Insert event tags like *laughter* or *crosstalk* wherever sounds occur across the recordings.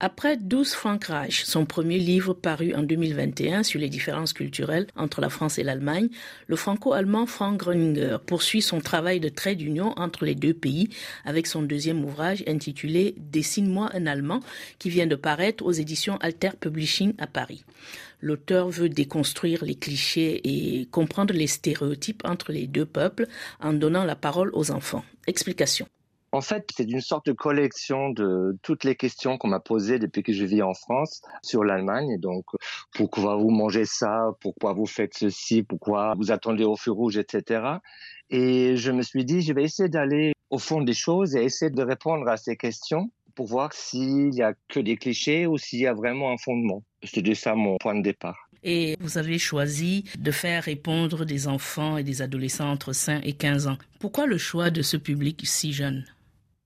Après 12 Frankreich, son premier livre paru en 2021 sur les différences culturelles entre la France et l'Allemagne, le franco-allemand Frank Groninger poursuit son travail de trait d'union entre les deux pays avec son deuxième ouvrage intitulé Dessine-moi un Allemand qui vient de paraître aux éditions Alter Publishing à Paris. L'auteur veut déconstruire les clichés et comprendre les stéréotypes entre les deux peuples en donnant la parole aux enfants. Explication. En fait, c'est une sorte de collection de toutes les questions qu'on m'a posées depuis que je vis en France sur l'Allemagne. Donc, pourquoi vous mangez ça? Pourquoi vous faites ceci? Pourquoi vous attendez au feu rouge, etc. Et je me suis dit, je vais essayer d'aller au fond des choses et essayer de répondre à ces questions pour voir s'il y a que des clichés ou s'il y a vraiment un fondement. C'était ça mon point de départ. Et vous avez choisi de faire répondre des enfants et des adolescents entre 5 et 15 ans. Pourquoi le choix de ce public si jeune?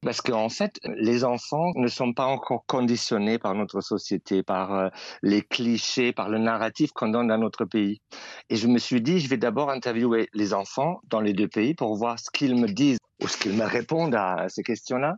Parce qu'en fait, les enfants ne sont pas encore conditionnés par notre société, par euh, les clichés, par le narratif qu'on donne dans notre pays. Et je me suis dit, je vais d'abord interviewer les enfants dans les deux pays pour voir ce qu'ils me disent ou ce qu'ils me répondent à ces questions-là.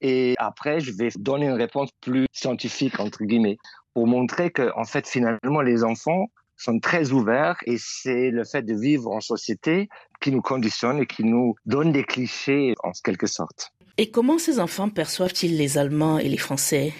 Et après, je vais donner une réponse plus scientifique, entre guillemets, pour montrer que, en fait, finalement, les enfants sont très ouverts et c'est le fait de vivre en société qui nous conditionne et qui nous donne des clichés en quelque sorte. Et comment ces enfants perçoivent-ils les Allemands et les Français?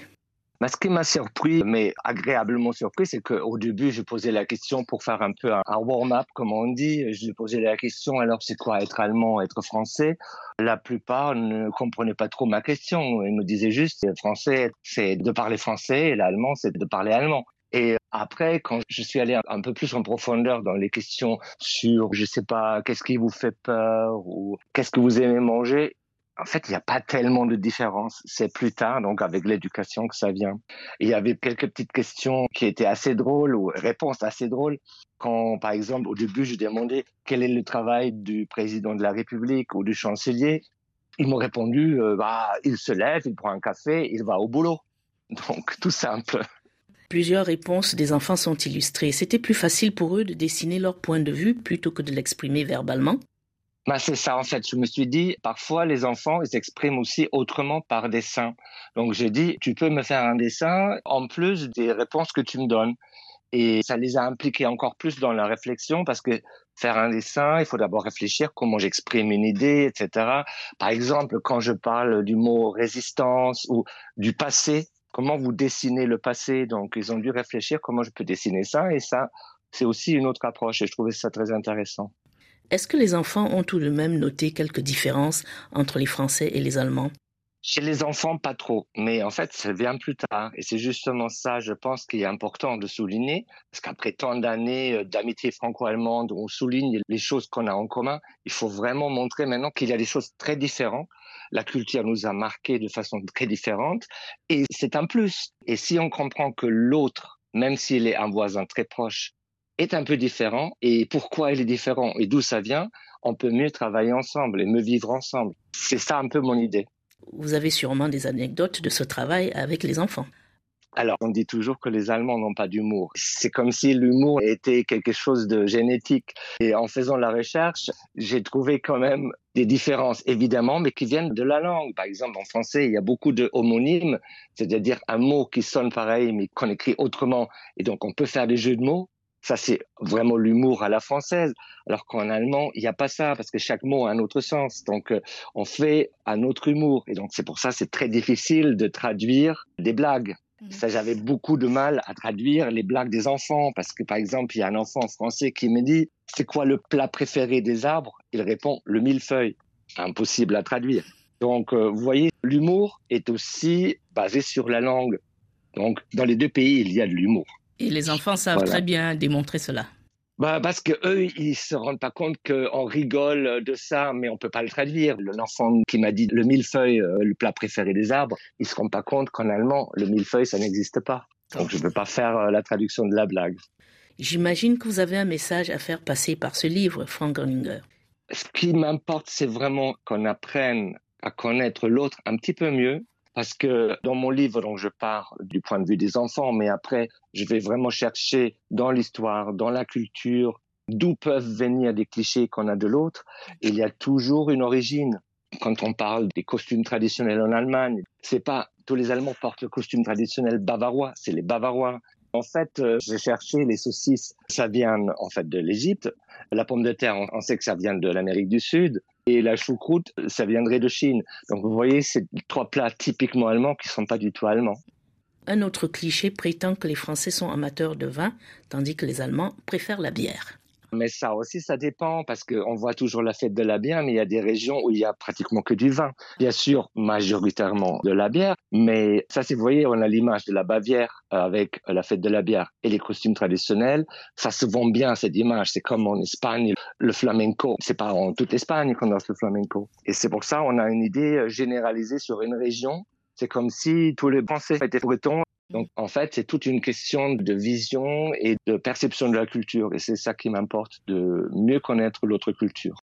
Bah, ce qui m'a surpris, mais agréablement surpris, c'est qu'au début, je posais la question pour faire un peu un, warm-up, comme on dit. Je posais la question, alors c'est quoi être allemand, être français? La plupart ne comprenaient pas trop ma question. Ils me disaient juste, français, c'est de parler français, et l'allemand, c'est de parler allemand. Et après, quand je suis allé un peu plus en profondeur dans les questions sur, je sais pas, qu'est-ce qui vous fait peur ou qu'est-ce que vous aimez manger, en fait, il n'y a pas tellement de différence. C'est plus tard, donc avec l'éducation, que ça vient. Il y avait quelques petites questions qui étaient assez drôles ou réponses assez drôles. Quand, par exemple, au début, je demandais quel est le travail du président de la République ou du chancelier, ils m'ont répondu, euh, bah, il se lève, il prend un café, il va au boulot. *laughs* Donc, tout simple. Plusieurs réponses des enfants sont illustrées. C'était plus facile pour eux de dessiner leur point de vue plutôt que de l'exprimer verbalement. Bah, c'est ça, en fait. Je me suis dit, parfois, les enfants, ils s'expriment aussi autrement par dessin. Donc, j'ai dit, tu peux me faire un dessin en plus des réponses que tu me donnes. Et ça les a impliqués encore plus dans la réflexion parce que faire un dessin, il faut d'abord réfléchir comment j'exprime une idée, etc. Par exemple, quand je parle du mot résistance ou du passé, comment vous dessinez le passé? Donc, ils ont dû réfléchir comment je peux dessiner ça. Et ça, c'est aussi une autre approche. Et je trouvais ça très intéressant. Est-ce que les enfants ont tout de même noté quelques différences entre les Français et les Allemands? Chez les enfants, pas trop. Mais en fait, ça vient plus tard. Et c'est justement ça, je pense, qui est important de souligner. Parce qu'après tant d'années euh, d'amitié franco-allemande, on souligne les choses qu'on a en commun. Il faut vraiment montrer maintenant qu'il y a des choses très différentes. La culture nous a marqués de façon très différente. Et c'est un plus. Et si on comprend que l'autre, même s'il est un voisin très proche, est un peu différent et pourquoi il est différent et d'où ça vient, on peut mieux travailler ensemble et mieux vivre ensemble. C'est ça un peu mon idée. Vous avez sûrement des anecdotes de ce travail avec les enfants. Alors, on dit toujours que les Allemands n'ont pas d'humour. C'est comme si l'humour était quelque chose de génétique. Et en faisant la recherche, j'ai trouvé quand même des différences, évidemment, mais qui viennent de la langue. Par exemple, en français, il y a beaucoup de homonymes, c'est-à-dire un mot qui sonne pareil, mais qu'on écrit autrement. Et donc, on peut faire des jeux de mots. Ça, c'est vraiment l'humour à la française. Alors qu'en allemand, il n'y a pas ça, parce que chaque mot a un autre sens. Donc, euh, on fait un autre humour. Et donc, c'est pour ça, c'est très difficile de traduire des blagues. Mmh. Ça, j'avais beaucoup de mal à traduire les blagues des enfants, parce que, par exemple, il y a un enfant français qui me dit, c'est quoi le plat préféré des arbres? Il répond, le millefeuille. Impossible à traduire. Donc, euh, vous voyez, l'humour est aussi basé sur la langue. Donc, dans les deux pays, il y a de l'humour. Et les enfants savent très bien démontrer cela. Bah parce que eux, ils se rendent pas compte qu'on rigole de ça, mais on peut pas le traduire. L'enfant qui m'a dit le millefeuille, euh, le plat préféré des arbres, ils se rendent pas compte qu'en allemand, le millefeuille, ça n'existe pas. Donc je ne peux pas faire euh, la traduction de la blague. J'imagine que vous avez un message à faire passer par ce livre, Frank Groninger. Ce qui m'importe, c'est vraiment qu'on apprenne à connaître l'autre un petit peu mieux, parce que dans mon livre, donc, je pars du point de vue des enfants, mais après, je vais vraiment chercher dans l'histoire, dans la culture, d'où peuvent venir des clichés qu'on a de l'autre. Il y a toujours une origine. quand on parle des costumes traditionnels en Allemagne, c'est pas tous les Allemands portent le costume traditionnel bavarois, c'est les Bavarois. En fait, euh, j'ai cherché les saucisses, ça vient en fait de l'Égypte. La pomme de terre, on sait que ça vient de l'Amérique du Sud. Et la choucroute, ça viendrait de Chine. Donc vous voyez, c'est trois plats typiquement allemands qui sont pas du tout allemands. Un autre cliché prétend que les Français sont amateurs de vin, tandis que les Allemands préfèrent la bière. Mais ça aussi, ça dépend parce qu'on voit toujours la fête de la bière, mais il y a des régions où il y a pratiquement que du vin. Bien sûr, majoritairement de la bière, mais ça, si vous voyez, on a l'image de la Bavière avec la fête de la bière et les costumes traditionnels. Ça se vend bien, cette image. C'est comme en Espagne, le flamenco. C'est pas en toute l'Espagne qu'on a le flamenco. Et c'est pour ça on a une idée généralisée sur une région. C'est comme si tous les Français étaient bretons donc, en fait, c'est toute une question de vision et de perception de la culture. Et c'est ça qui m'importe, de mieux connaître l'autre culture.